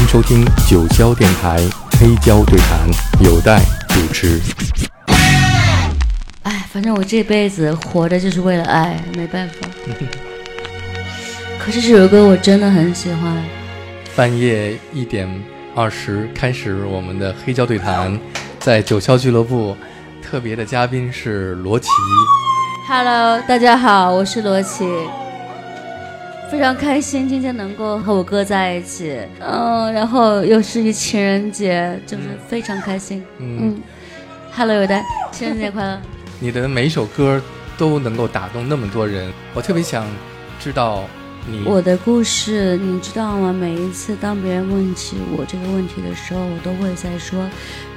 迎收听九霄电台黑胶对谈，有待主持。哎，反正我这辈子活着就是为了爱，没办法。可是这首歌我真的很喜欢。半夜一点二十开始我们的黑胶对谈，在九霄俱乐部，特别的嘉宾是罗琦。Hello，大家好，我是罗琦，非常开心今天能够和我哥在一起，嗯，然后又是一情人节，就是非常开心。嗯，嗯，Hello，有的，情人节快乐。你的每一首歌都能够打动那么多人，我特别想知道你我的故事你知道吗？每一次当别人问起我这个问题的时候，我都会在说，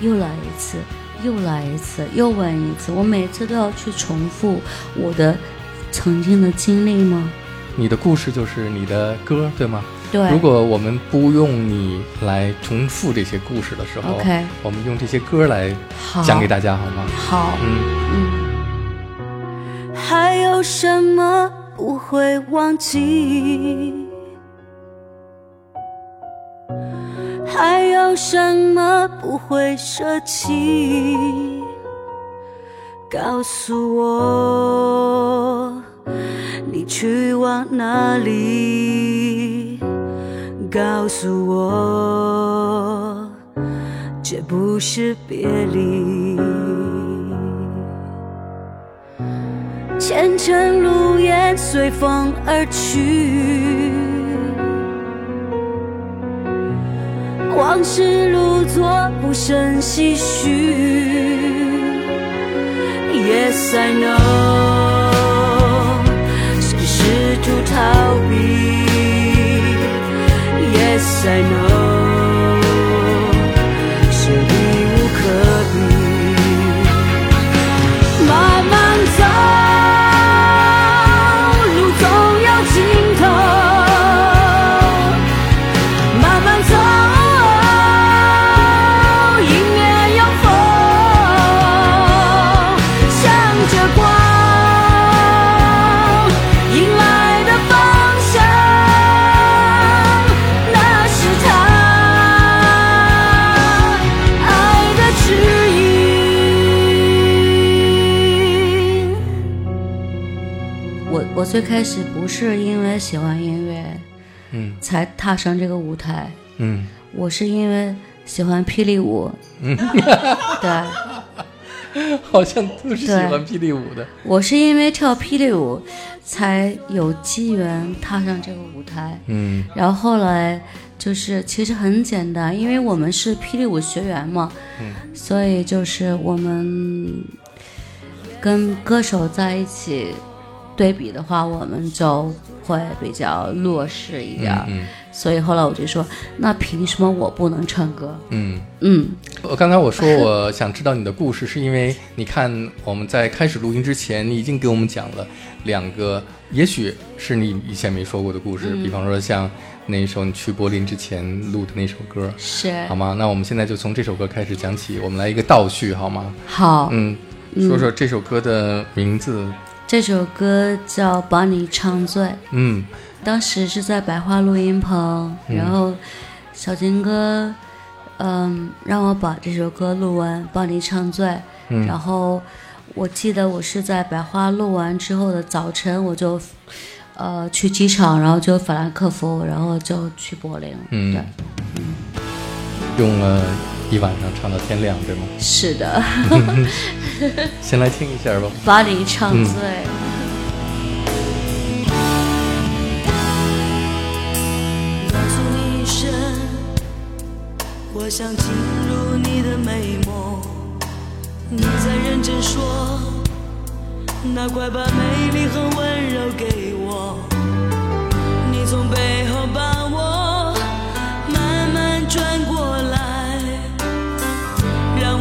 又来一次，又来一次，又问一次。我每次都要去重复我的曾经的经历吗？你的故事就是你的歌，对吗？对。如果我们不用你来重复这些故事的时候 OK，我们用这些歌来好，讲给大家好吗？好，嗯，嗯。还有什么不会忘记？还有什么不会舍弃？告诉我，你去往哪里？告诉我，这不是别离。前尘路烟随风而去，往事如昨不胜唏嘘。Yes I know，I know，最开始不是因为喜欢音乐嗯。才踏上这个舞台，嗯。我是因为喜欢霹雳舞。嗯，对，好像都是喜欢霹雳舞的。我是因为跳霹雳舞才有机缘踏上这个舞台。嗯。然后后来就是其实很简单，因为我们是霹雳舞学员嘛，嗯。所以就是我们跟歌手在一起对比的话，我们就会比较弱势一点儿。嗯所以后来我就说，那凭什么我不能唱歌？嗯。嗯，我刚才我说我想知道你的故事，是因为你看我们在开始录音之前，你已经给我们讲了两个，也许是你以前没说过的故事，嗯比方说像那一首你去柏林之前录的那首歌，是好吗？那我们现在就从这首歌开始讲起，我们来一个倒叙，好吗？好。嗯，说说这首歌的名字。这首歌叫《把你唱醉》。嗯当时是在百花录音棚，嗯然后小金哥，嗯，让我把这首歌录完，帮你唱醉。嗯然后我记得我是在百花录完之后的早晨，我就，呃，去机场，然后就法兰克福，然后就去柏林。嗯对，用了一晚上唱到天亮，对吗？是的，先来听一下吧。把你唱嗯醉。我想进入你的美梦。你在认真说，那快把美丽和温柔给我。你从背后把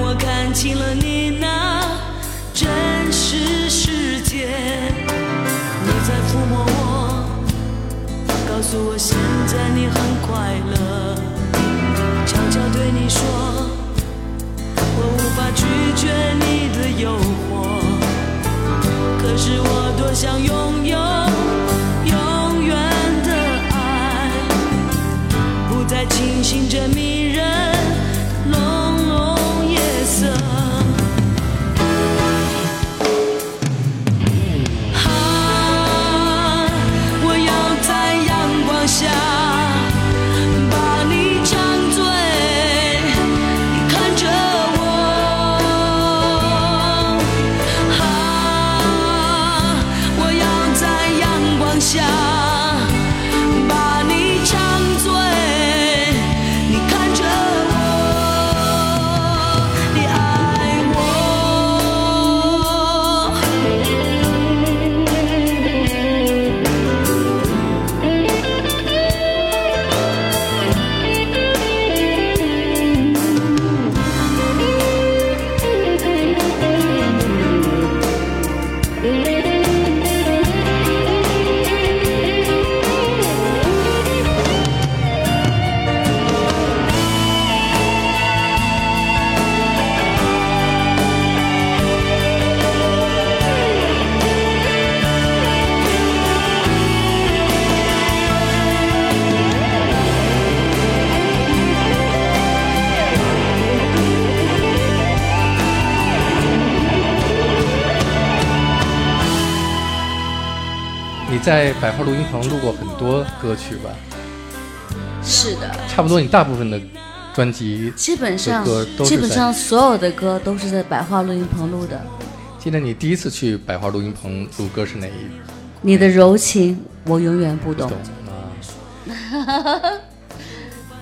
我看清了你那真实世界。你在抚摸我。告诉我现在你很快乐，悄悄对你说，我无法拒绝你的诱惑，可是我多想拥有永远的爱，不再清醒这迷人在百花录音棚录过很多歌曲吧？是的，差不多你大部分的专辑，基本上基本上所有的歌都是在百花录音棚录的。记得你第一次去百花录音棚录歌是哪一你的柔情，我永远不懂懂。啊？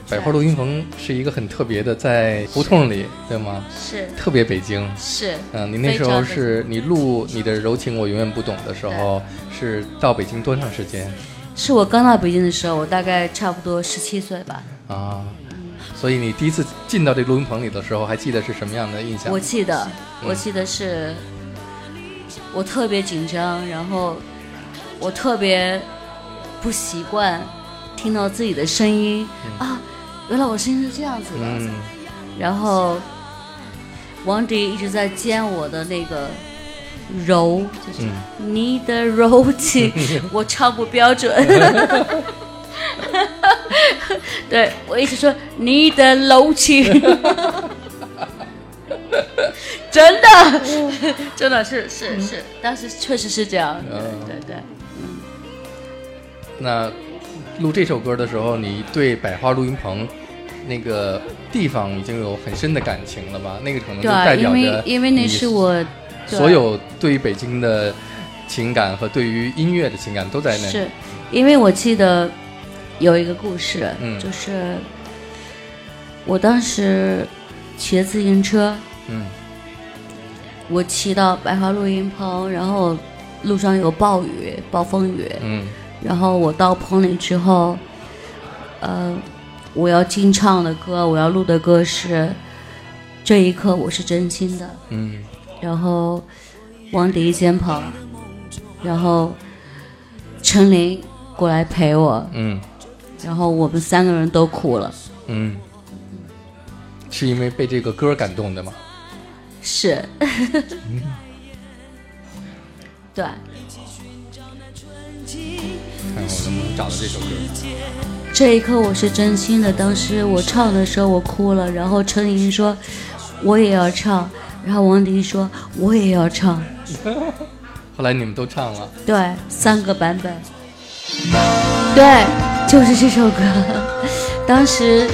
百花录音棚是一个很特别的，在胡同里，对吗？是特别北京。是，嗯，你那时候是你录你的柔情我永远不懂的时候，是到北京多长时间是我刚到北京的时候，我大概差不多十七岁吧。啊？所以你第一次进到这录音棚里的时候，还记得是什么样的印象？我记得，嗯我记得是，我特别紧张，然后我特别不习惯听到自己的声音、啊，原来我声音是这样子的。嗯然后王迪一直在尖我的那个柔，就是嗯你的柔情，我唱不标准。对我一直说你的柔情，真的，真的是是是，当时确实是这样。对对对对，那录这首歌的时候，你对百花录音棚那个地方已经有很深的感情了吧？那个可能就代表着因为那你是我所有对于北京的情感和对于音乐的情感都在那里。是因为我记得有一个故事，嗯就是我当时骑自行车，嗯我骑到百花录音棚，然后路上有暴雨、暴风雨，嗯然后我到棚里之后，呃，我要进唱的歌，我要录的歌是《这一刻我是真心的》，嗯然后王迪先跑，然后陈琳过来陪我，嗯然后我们三个人都哭了。嗯，是因为被这个歌感动的吗？是，对，能不能找到这首歌。这一刻我是真心的。当时我唱的时候我哭了，然后陈莹说我也要唱，然后王迪说我也要唱，后来你们都唱了，对，三个版本，对，就是这首歌。当时，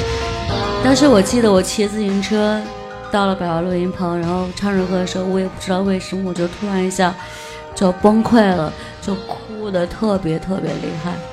当时我记得我骑自行车到了百花录音棚，然后唱这歌的时候，我也不知道为什么，我就突然一下就崩溃了，就哭的特别特别厉害。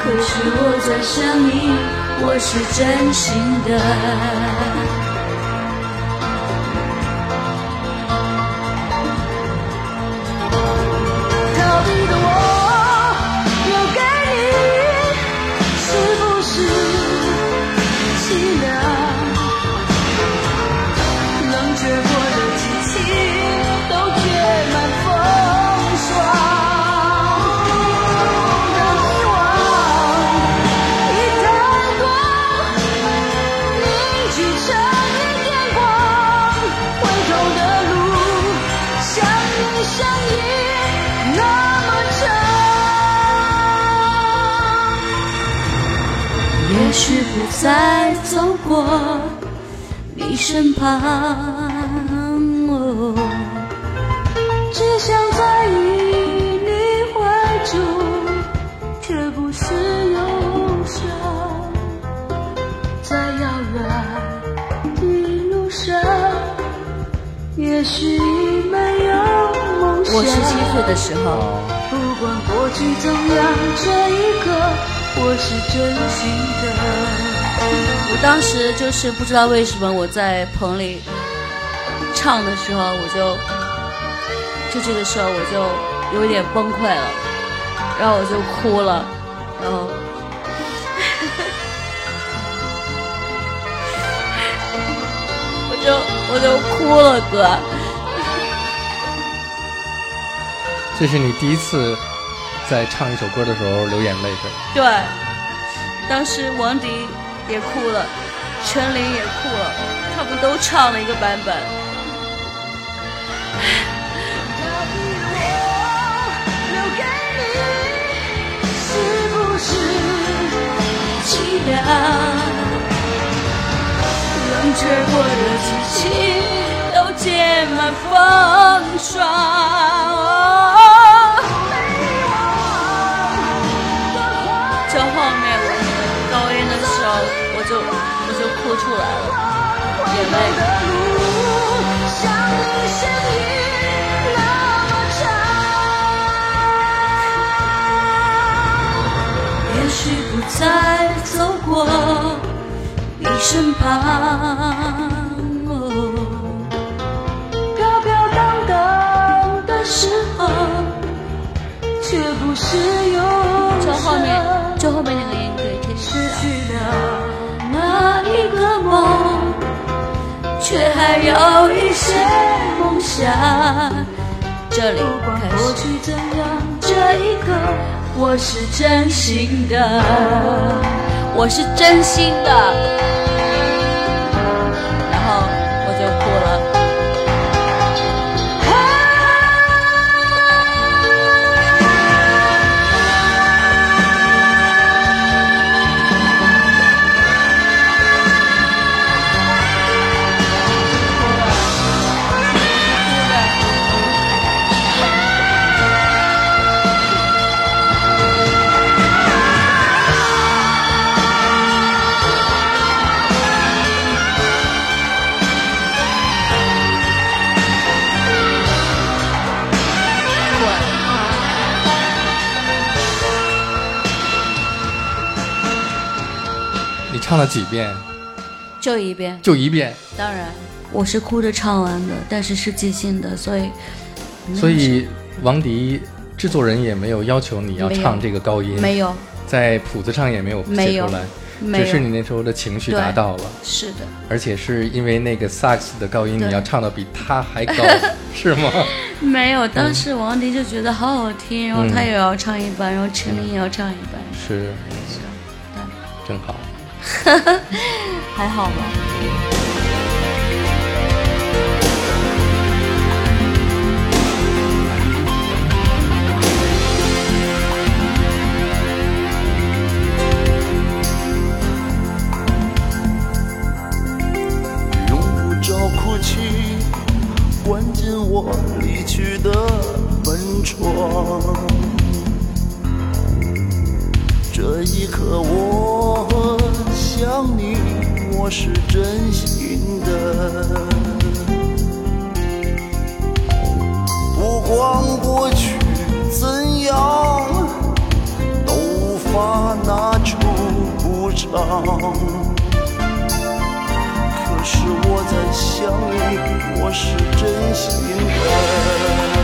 可是我在想你，我是真心的。再走过你身旁，哦只想在意你怀中，却不是忧伤。在遥远的路上，也许没有梦想。我十七岁的时候。不管过去怎样，这一刻我是真心的。我当时就是不知道为什么我在棚里唱的时候，我就就这个时候我就有点崩溃了，然后我就哭了，然后 我就我就哭了，哥。这是你第一次在唱一首歌的时候流眼泪的。对，当时王迪也哭了，陈琳也哭了，他们都唱了一个版本。是不是凄凉？冷却过的激情都结满风霜。哭出来了，眼泪。也许不再走过你身旁，飘飘荡荡的时候，却不是忧伤。后面。最后面那个却还有一些梦想。这里开始。这一刻，我是真心的，我是真心的。唱了几遍？就一遍。就一遍。当然，我是哭着唱完的，但是是即兴的，所以。所以，王迪制作人也没有要求你要唱这个高音，没有，在谱子上也没有写出来，只是你那时候的情绪达到了。是的。而且是因为那个萨克斯的高音，你要唱的比他还高，是吗？没有，当时王迪就觉得好好听，然后他也要唱一半，然后陈琳也要唱一半。是。是。真好。还好吧。用不着哭泣，关进我离去的门窗。这一刻，我。想你，我是真心的。不管过去怎样，都无法拿出补偿。可是我在想你，我是真心的。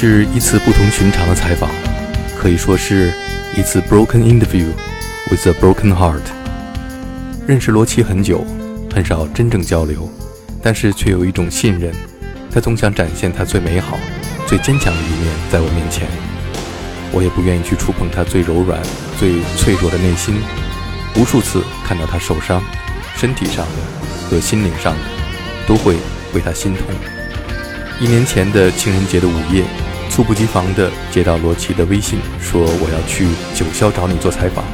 是一次不同寻常的采访，可以说是一次 broken interview with a broken heart。认识罗琦很久，很少真正交流，但是却有一种信任。他总想展现他最美好、最坚强的一面在我面前。我也不愿意去触碰他最柔软、最脆弱的内心。无数次看到他受伤，身体上的和心灵上的，都会为他心痛。一年前的情人节的午夜，猝不及防地接到罗琦的微信，说我要去九霄找你做采访。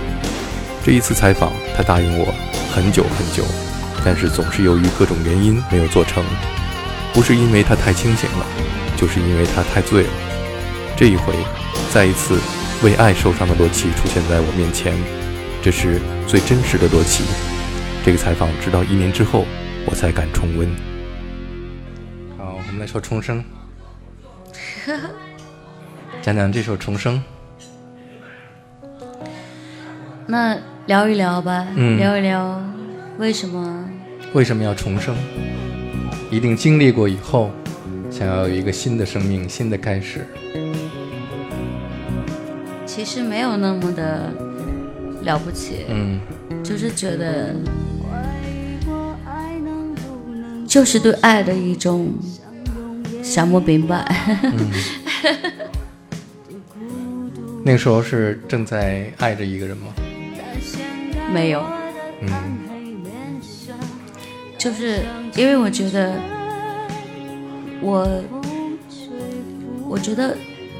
这一次采访，他答应我很久很久，但是总是由于各种原因没有做成。不是因为他太清醒了，就是因为他太醉了。这一回，再一次为爱受伤的罗琦出现在我面前，这是最真实的罗琦。这个采访直到一年之后，我才敢重温。好，我们来说《重生》，讲讲这首《重生》。那聊一聊吧，嗯聊一聊为什么为什么要重生？一定经历过以后，想要有一个新的生命、新的开始。其实没有那么的了不起，嗯就是觉得，就是对爱的一种想不明白。那个时候是正在爱着一个人吗？没有，嗯就是因为我觉得，我我觉得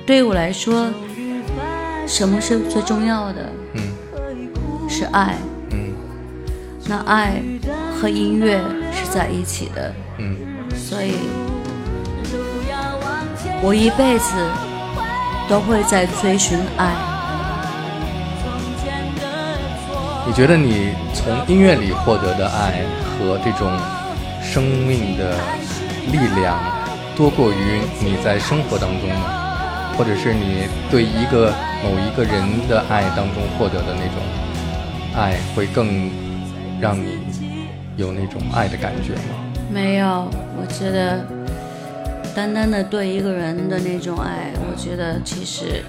对于我来说，什么是最重要的？嗯是爱。嗯那爱和音乐是在一起的，嗯所以我一辈子都会在追寻爱。你觉得你从音乐里获得的爱和这种生命的力量，多过于你在生活当中吗？或者是你对一个某一个人的爱当中获得的那种爱，会更让你有那种爱的感觉吗？没有，我觉得单单的对一个人的那种爱，我觉得其实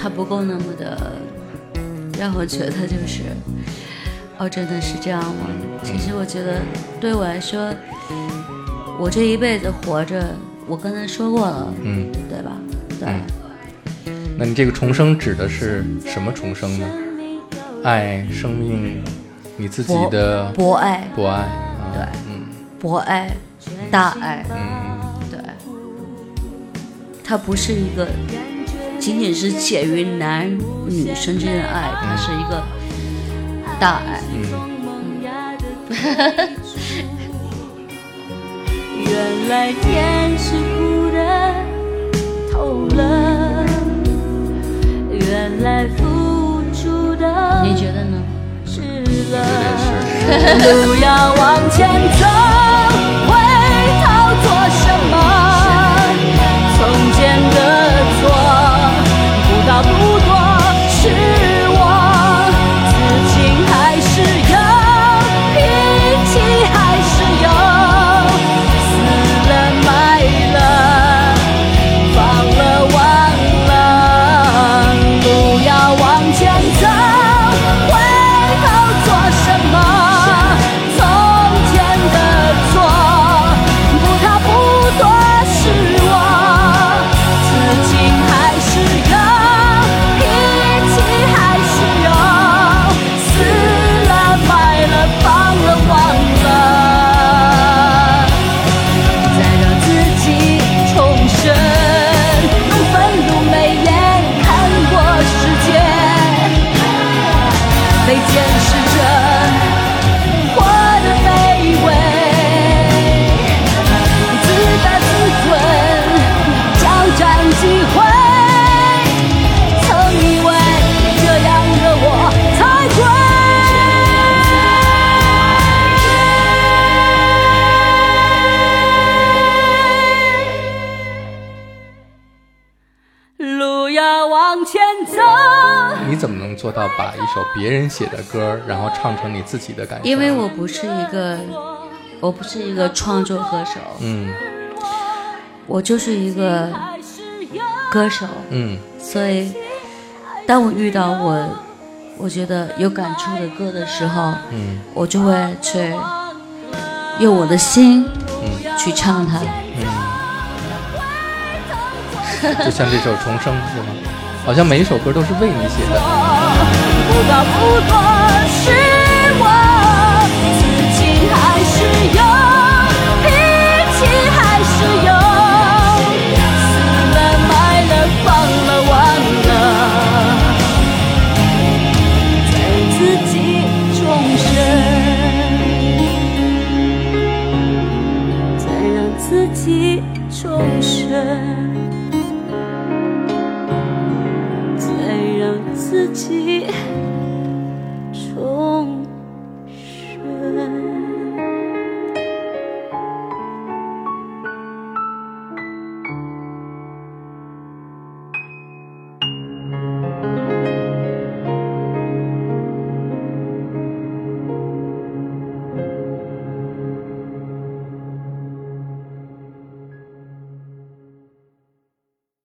他不够那么的让我觉得就是，哦，真的是这样吗？其实我觉得对我来说，我这一辈子活着，我刚才说过了，嗯，对吧？对。嗯那你这个重生指的是什么重生呢？爱、生命，你自己博的博爱，博爱，啊对嗯博爱，大爱，嗯对，它不是一个仅仅是介于男女生之间的爱，它是一个大爱。原来天是哭的透了，原来付出的你觉得呢？是我了。觉得也是。路要往前走，你怎么能做到把一首别人写的歌，然后唱成你自己的感觉？因为我不是一个，我不是一个创作歌手，嗯。我就是一个歌手，嗯。所以当我遇到我我觉得有感触的歌的时候，嗯。我就会去用我的心嗯。去唱它。嗯。就像这首《重生》是吗？好像每一首歌都是为你写的。